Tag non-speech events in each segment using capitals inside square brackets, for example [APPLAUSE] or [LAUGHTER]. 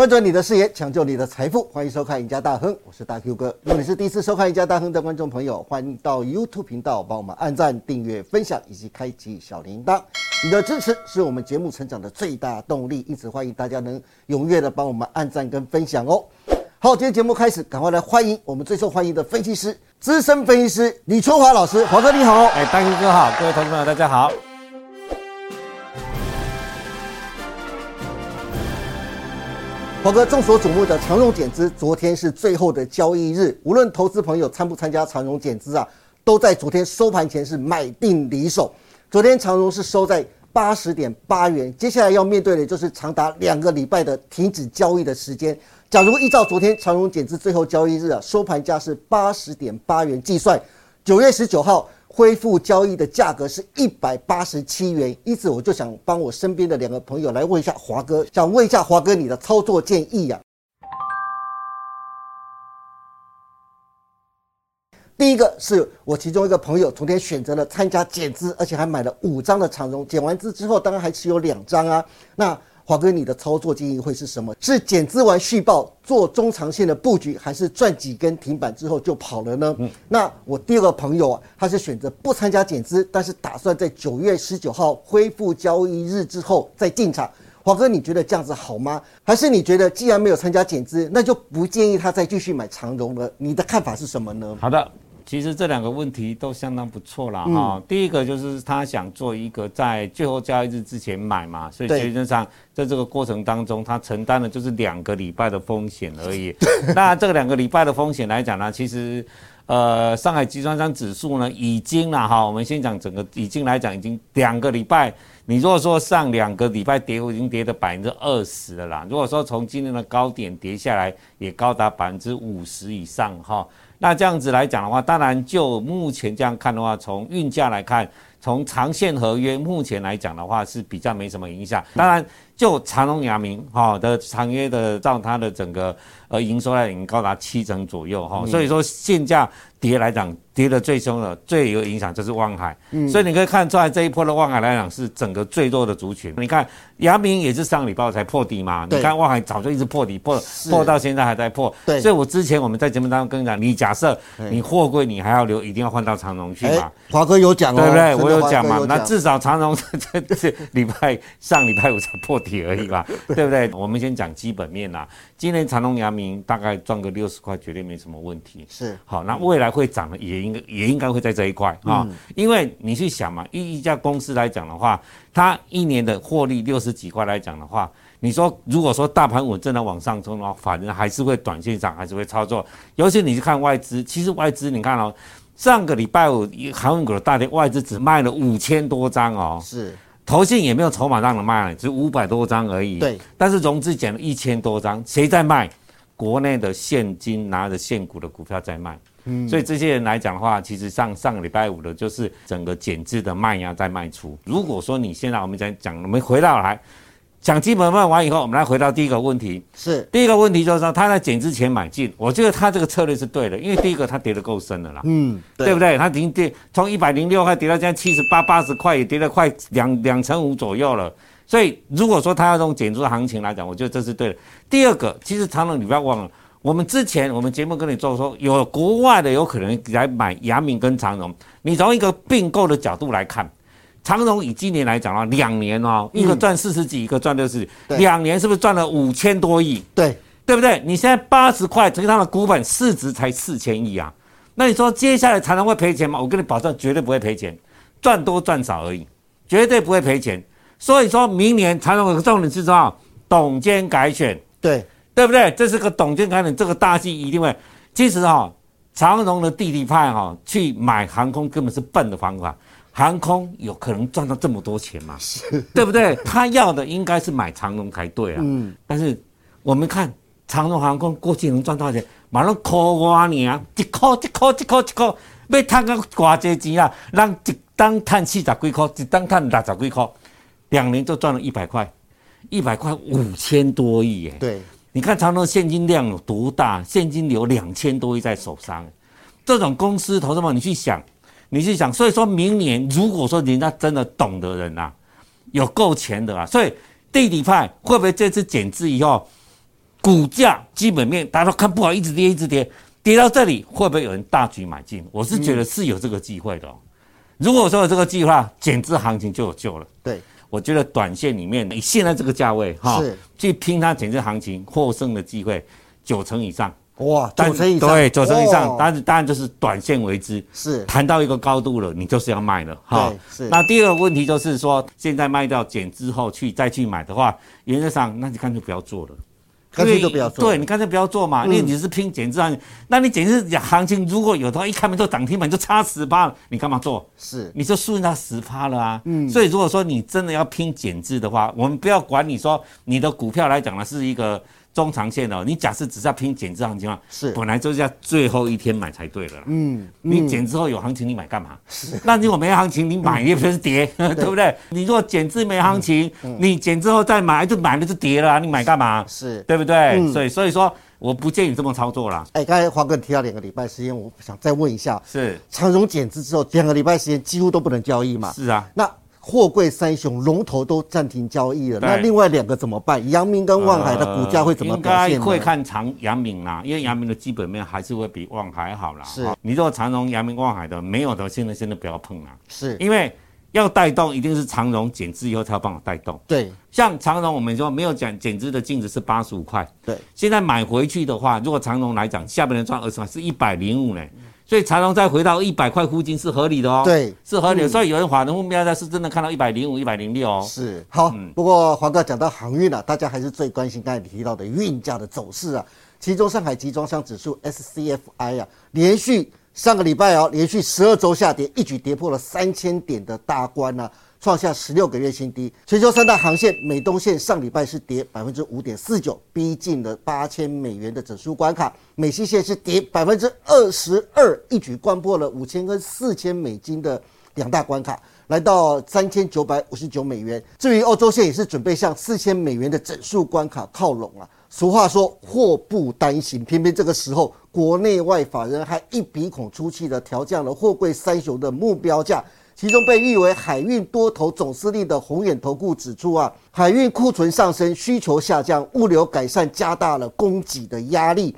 翻转你的视野，抢救你的财富，欢迎收看《赢家大亨》，我是大 Q 哥。如果你是第一次收看《赢家大亨》的观众朋友，欢迎到 YouTube 频道帮我们按赞、订阅、分享以及开启小铃铛。你的支持是我们节目成长的最大动力，因此欢迎大家能踊跃的帮我们按赞跟分享哦。好，今天节目开始，赶快来欢迎我们最受欢迎的分析师、资深分析师李春华老师，华哥你好。哎，大 Q 哥好，各位投资朋友大家好。华哥，众所瞩目的长荣减资，昨天是最后的交易日。无论投资朋友参不参加长荣减资啊，都在昨天收盘前是买定离手。昨天长荣是收在八十点八元，接下来要面对的就是长达两个礼拜的停止交易的时间。假如依照昨天长荣减资最后交易日啊，收盘价是八十点八元计算，九月十九号。恢复交易的价格是一百八十七元，因此我就想帮我身边的两个朋友来问一下华哥，想问一下华哥你的操作建议呀。第一个是我其中一个朋友昨天选择了参加减资，而且还买了五张的长融，减完资之后当然还持有两张啊，那。华哥，你的操作建议会是什么？是减资完续报做中长线的布局，还是赚几根停板之后就跑了呢？嗯，那我第二个朋友啊，他是选择不参加减资，但是打算在九月十九号恢复交易日之后再进场。华哥，你觉得这样子好吗？还是你觉得既然没有参加减资，那就不建议他再继续买长荣了？你的看法是什么呢？好的。其实这两个问题都相当不错了哈。第一个就是他想做一个在最后交易日之前买嘛，所以实际上在这个过程当中，他承担的就是两个礼拜的风险而已。[LAUGHS] 那这个两个礼拜的风险来讲呢，其实呃，上海集装箱指数呢已经了哈，我们先讲整个已经来讲已经两个礼拜，你如果说上两个礼拜跌，已经跌了百分之二十了啦。如果说从今天的高点跌下来，也高达百分之五十以上哈。那这样子来讲的话，当然就目前这样看的话，从运价来看，从长线合约目前来讲的话是比较没什么影响。当然，就长隆、亚明哈的长约的，照它的整个呃营收来已经高达七成左右哈，所以说现价跌来讲。跌的最凶的、最有影响就是望海，所以你可以看出来这一波的望海来讲是整个最弱的族群。你看阳明也是上礼拜才破底嘛，你看望海早就一直破底，破破到现在还在破。对，所以我之前我们在节目当中跟你讲，你假设你货柜你还要留，一定要换到长荣去嘛。华哥有讲哦，对不对？我有讲嘛，那至少长荣 [LAUGHS] 这这礼拜上礼拜五才破底而已吧，[LAUGHS] 对不对？我们先讲基本面啦。今年长隆、阳明大概赚个六十块，绝对没什么问题。是好，那未来会涨的也应该也应该会在这一块啊，因为你去想嘛，一一家公司来讲的话，它一年的获利六十几块来讲的话，你说如果说大盘稳正的往上冲的话，反正还是会短线上还是会操作。尤其你去看外资，其实外资你看哦，上个礼拜五航运股的大跌，外资只卖了五千多张哦，是。投信也没有筹码让人卖，只五百多张而已。对，但是融资减了一千多张，谁在卖？国内的现金拿着现股的股票在卖。嗯，所以这些人来讲的话，其实上上个礼拜五的就是整个减资的卖压在卖出。如果说你现在我们讲讲，我们回到来。讲基本面完以后，我们来回到第一个问题。是第一个问题就是说，他在减之前买进，我觉得他这个策略是对的，因为第一个他跌得够深了啦，嗯，对不对？他已经跌从一百零六块跌到现在七十八、八十块，也跌了快两两成五左右了。所以如果说他要用减租的行情来讲，我觉得这是对的。第二个，其实长隆你不要忘了，我们之前我们节目跟你做说，有国外的有可能来买阳明跟长荣，你从一个并购的角度来看。长荣以今年来讲啊，两年哦，一个赚四十几，一个赚六十，两年是不是赚了五千多亿？对，对不对？你现在八十块，乘以它的股本市值才四千亿啊，那你说接下来长荣会赔钱吗？我跟你保证，绝对不会赔钱，赚多赚少而已，绝对不会赔钱。所以说明年长荣的重点是什么？董监改选，对，对不对？这是个董监改选，这个大戏一定会。其实哈，长荣的弟弟派哈去买航空根本是笨的方法。航空有可能赚到这么多钱吗？对不对？他要的应该是买长龙才对啊。嗯。但是我们看长龙航空过去能赚多少钱？马上扣我你啊！一扣一扣一扣一扣，要赚个寡济钱啊！让一单赚四十几块，一单赚六十几块，两年就赚了一百块，一百块五千多亿耶。对。你看长隆现金量有多大？现金流两千多亿在手上，这种公司，投资们，你去想。你去想，所以说明年如果说人家真的懂的人啊，有够钱的啊，所以弟弟派会不会这次减资以后股价基本面大家都看不好，一直跌一直跌，跌到这里会不会有人大举买进？我是觉得是有这个机会的。如果说有这个计划，减资行情就有救了。对，我觉得短线里面，你现在这个价位哈，去拼它减资行情获胜的机会九成以上。哇，九成以上，对，九成以上。但是当然就是短线为之，是谈到一个高度了，你就是要卖了哈。是。那第二个问题就是说，现在卖掉减之后去再去买的话，原则上那你干脆不要做了。干脆就不要做，对你干脆不要做嘛，因为你是拼减资行情，那你减资行情如果有的话，一开门就涨停板就差十趴了，你干嘛做？是，你就输人家十趴了啊。嗯，所以如果说你真的要拼减资的话，我们不要管你说你的股票来讲呢是一个。中长线哦，你假设只是要拼减资行情嘛，是本来就是要最后一天买才对了。嗯，你减之后有行情，你买干嘛？是，那如果没行情，你买也不是跌，[LAUGHS] 对不对？你如果减资没行情，你减之后再买，就买了就跌了，你买干嘛？是，对不对？所以所以说，我不建议这么操作啦。哎，刚才华哥提到两个礼拜时间，我想再问一下，是长荣减资之后两个礼拜时间几乎都不能交易嘛？是啊，那。货柜三雄龙头都暂停交易了，那另外两个怎么办？阳明跟望海的股价会怎么表现？应该会看长阳明啦，因为阳明的基本面还是会比望海好啦。是，你如果长荣、阳明、望海的没有的，现在现在不要碰啦。是，因为要带动，一定是长荣减资以后才要帮我带动。对，像长荣，我们说没有减减资的净值是八十五块。对，现在买回去的话，如果长荣来讲，下半年赚二十块，是一百零五呢。所以长隆再回到一百块附近是合理的哦，对，是合理的。所以有人华的目标价是真的看到一百零五、一百零六哦。是好，不过黄哥讲到航运了，大家还是最关心刚才你提到的运价的走势啊。其中上海集装箱指数 SCFI 啊，连续上个礼拜哦，连续十二周下跌，一举跌破了三千点的大关呢。创下十六个月新低。全球三大航线，美东线上礼拜是跌百分之五点四九，逼近了八千美元的整数关卡；美西线是跌百分之二十二，一举关破了五千跟四千美金的两大关卡，来到三千九百五十九美元。至于欧洲线，也是准备向四千美元的整数关卡靠拢啊。俗话说祸不单行，偏偏这个时候，国内外法人还一鼻孔出气的调降了货柜三雄的目标价。其中被誉为海运多头总司令的宏远投顾指出啊，海运库存上升，需求下降，物流改善，加大了供给的压力。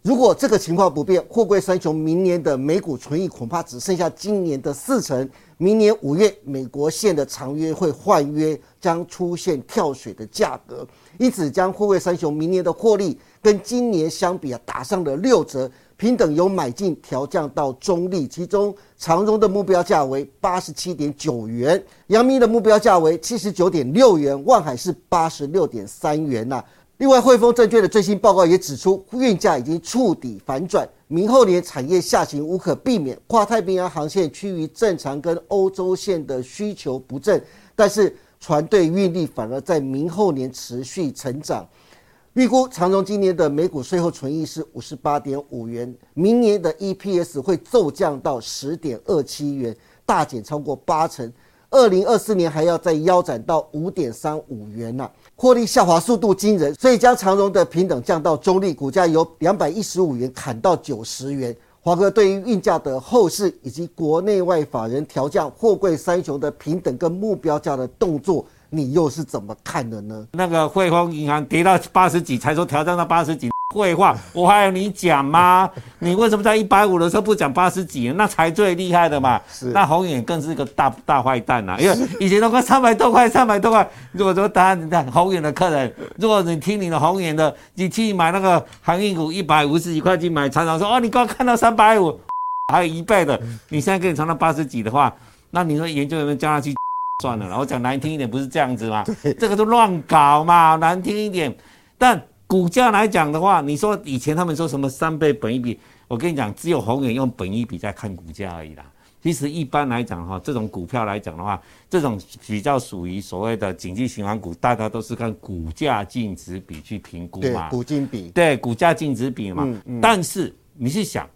如果这个情况不变，货柜三雄明年的美股存益恐怕只剩下今年的四成。明年五月，美国线的长约会换约，将出现跳水的价格，因此将货柜三雄明年的获利跟今年相比啊，打上了六折。平等由买进调降到中立，其中长荣的目标价为八十七点九元，阳明的目标价为七十九点六元，万海是八十六点三元呐。另外，汇丰证券的最新报告也指出，运价已经触底反转，明后年产业下行无可避免，跨太平洋航线趋于正常，跟欧洲线的需求不振，但是船队运力反而在明后年持续成长。预估长荣今年的每股税后纯益是五十八点五元，明年的 EPS 会骤降到十点二七元，大减超过八成。二零二四年还要再腰斩到五点三五元呐，获利下滑速度惊人，所以将长荣的平等降到中立，股价由两百一十五元砍到九十元。华哥对于运价的后市以及国内外法人调降货柜三雄的平等跟目标价的动作。你又是怎么看的呢？那个汇丰银行跌到八十几才说调整到八十几，废话，我还要你讲吗？你为什么在一百五的时候不讲八十几？那才最厉害的嘛。是，那宏远更是一个大大坏蛋呐，因为以前都快三百多块，三百多块。如果说答案你看宏远的客人，如果你听你的宏远的，你去买那个航运股一百五十几块去买，常常说哦，你刚看到三百五，还有一倍的，你现在给你涨到八十几的话，那你说研究员们叫他去？算了，然后讲难听一点，不是这样子吗？这个都乱搞嘛，难听一点。但股价来讲的话，你说以前他们说什么三倍本一比，我跟你讲，只有宏远用本一比在看股价而已啦。其实一般来讲哈，这种股票来讲的话，这种比较属于所谓的经济循环股，大家都是看股价净值比去评估嘛。股净比。对，股价净值比嘛。嗯嗯。但是你是想，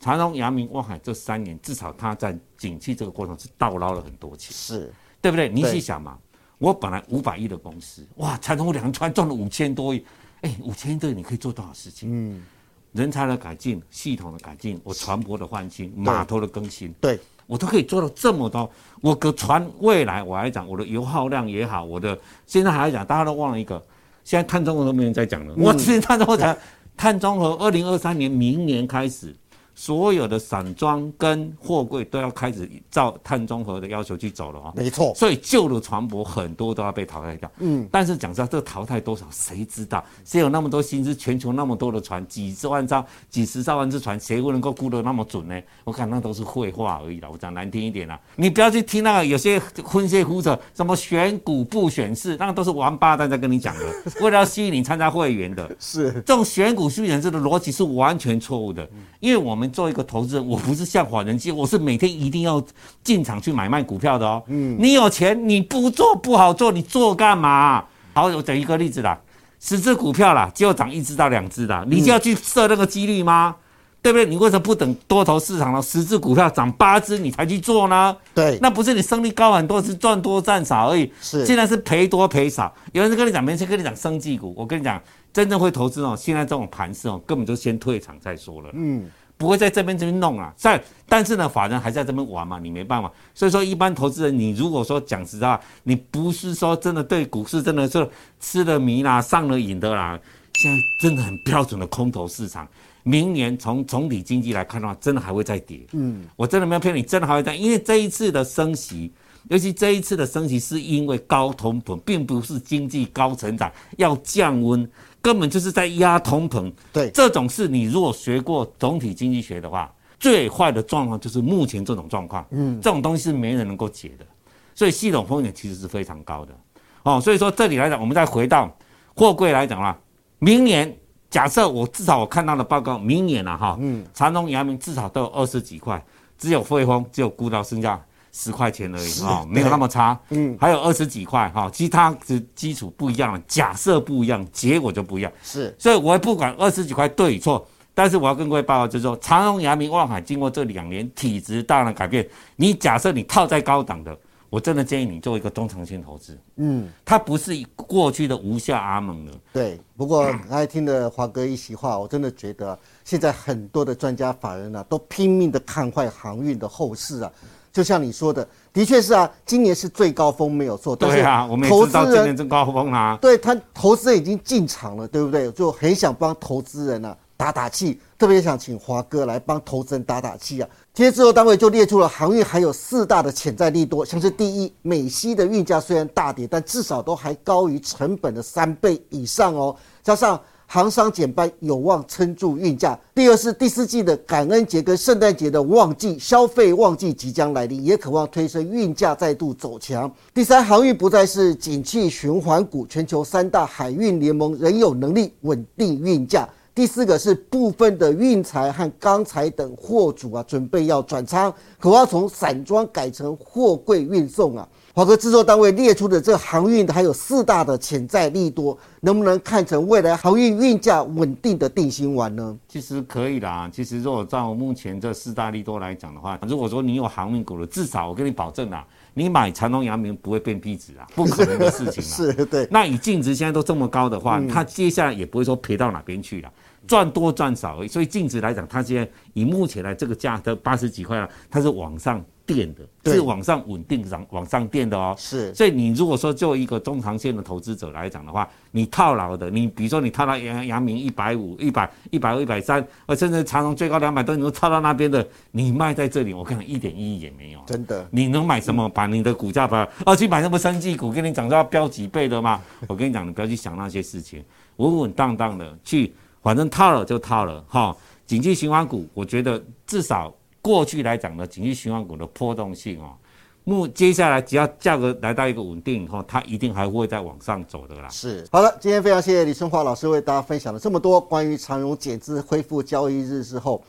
长荣、阳明、望海这三年，至少它在景气这个过程是倒捞了很多钱。是。对不对？你细想嘛，我本来五百亿的公司，哇，长荣两船赚了五千多亿，哎，五千多亿你可以做多少事情？嗯，人才的改进、系统的改进、我船舶的换新、码头的更新，对我都可以做到这么多。我个船未来我还讲，我的油耗量也好，我的现在还讲，大家都忘了一个，现在碳中和都没人在讲了。我之前碳中和讲，碳中和二零二三年明年开始。所有的散装跟货柜都要开始照碳中和的要求去走了啊，没错。所以旧的船舶很多都要被淘汰掉。嗯，但是讲实话，这个淘汰多少谁知道？谁有那么多心思？全球那么多的船，几十万艘、几十上万只船，谁会能够估得那么准呢？我看那都是废话而已啦。我讲难听一点啦，你不要去听那个有些昏些胡扯，什么选股不选市，那个都是王八蛋在跟你讲的，[LAUGHS] 为了要吸引你参加会员的。是这种选股不选市的逻辑是完全错误的，因为我们。做一个投资人，我不是像法人机，我是每天一定要进场去买卖股票的哦。嗯，你有钱你不做不好做，你做干嘛？好，我举一个例子啦，十只股票啦，就涨一只到两只的，你就要去设那个几率吗？对不对？你为什么不等多头市场了，十只股票涨八只你才去做呢？对，那不是你胜率高很多，是赚多赚少而已。是，现在是赔多赔少。有人跟你讲，没人跟你讲生技股，我跟你讲，真正会投资哦，现在这种盘势哦，根本就先退场再说了。嗯。不会在这边这边弄啊，在但是呢，法人还在这边玩嘛，你没办法。所以说，一般投资人，你如果说讲实话，你不是说真的对股市真的是吃了迷啦、上了瘾的啦，现在真的很标准的空头市场。明年从总体经济来看的话，真的还会再跌。嗯，我真的没有骗你，真的还会再，因为这一次的升息，尤其这一次的升息是因为高通膨，并不是经济高成长要降温。根本就是在压通膨，对这种事，你如果学过总体经济学的话，最坏的状况就是目前这种状况。嗯，这种东西是没人能够解的，所以系统风险其实是非常高的。哦，所以说这里来讲，我们再回到货柜来讲啦，明年假设我至少我看到的报告，明年了哈，嗯，长隆、阳明至少都有二十几块，只有汇丰只有估到剩下。十块钱而已啊，没有那么差。嗯，还有二十几块哈，其他的基础不一样，假设不一样，结果就不一样。是，所以我不管二十几块对与错，但是我要跟各位报告，就是说，长荣、阳明、望海经过这两年体质大量改变，你假设你套在高档的，我真的建议你做一个中长线投资。嗯，它不是过去的无下阿蒙了。对，不过刚才听了华哥一席话，我真的觉得现在很多的专家法人呢，都拼命的看坏航运的后市啊。就像你说的，的确是啊，今年是最高峰，没有错。对啊，我们知道今年最高峰啊。对他，投资人已经进场了，对不对？就很想帮投资人啊打打气，特别想请华哥来帮投资人打打气啊。今天制作单位就列出了航运还有四大的潜在利多，像是第一，美西的运价虽然大跌，但至少都还高于成本的三倍以上哦，加上。航商减班有望撑住运价。第二是第四季的感恩节跟圣诞节的旺季，消费旺季即将来临，也渴望推升运价再度走强。第三，航运不再是景气循环股，全球三大海运联盟仍有能力稳定运价。第四个是部分的运材和钢材等货主啊，准备要转仓，渴望从散装改成货柜运送啊。华哥制作单位列出的这航运的还有四大的潜在利多，能不能看成未来航运运价稳定的定心丸呢？其实可以啦。其实如果照目前这四大利多来讲的话，如果说你有航运股了，至少我跟你保证啦，你买长隆、阳明不会变壁纸啊，不可能的事情 [LAUGHS] 是对。那以净值现在都这么高的话，它接下来也不会说赔到哪边去了。赚多赚少而已，所以净值来讲，它现在以目前来这个价的八十几块了，它是往上垫的，是往上稳定上往上垫的哦。是，所以你如果说作为一个中长线的投资者来讲的话，你套牢的，你比如说你套到阳阳明一百五、一百、一百二、一百三，呃，甚至长隆最高两百多，你都套到那边的，你卖在这里，我看一点意义也没有。真的，你能买什么？把你的股价把哦去买什么生技股？跟你讲说要飙几倍的吗？[LAUGHS] 我跟你讲，你不要去想那些事情，稳稳当当的去。反正套了就套了哈，景气循环股，我觉得至少过去来讲呢，景气循环股的波动性哦，目接下来只要价格来到一个稳定以后，它一定还会再往上走的啦。是，好了，今天非常谢谢李春华老师为大家分享了这么多关于长荣减资恢复交易日之后，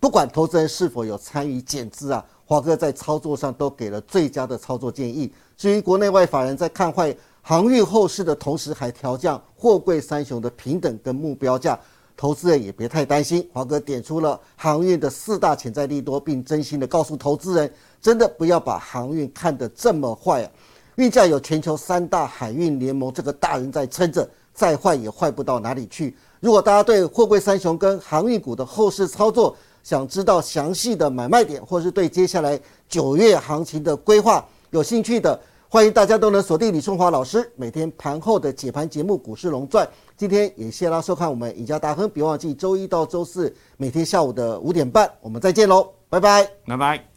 不管投资人是否有参与减资啊，华哥在操作上都给了最佳的操作建议。至于国内外法人在看坏航运后市的同时，还调降货柜三雄的平等跟目标价。投资人也别太担心，华哥点出了航运的四大潜在利多，并真心的告诉投资人，真的不要把航运看得这么坏啊！运价有全球三大海运联盟这个大人在撑着，再坏也坏不到哪里去。如果大家对货柜三雄跟航运股的后市操作，想知道详细的买卖点，或是对接下来九月行情的规划有兴趣的，欢迎大家都能锁定李春华老师每天盘后的解盘节目《股市龙传》。今天也谢啦收看我们赢家大亨，别忘记周一到周四每天下午的五点半，我们再见喽，拜拜，拜拜。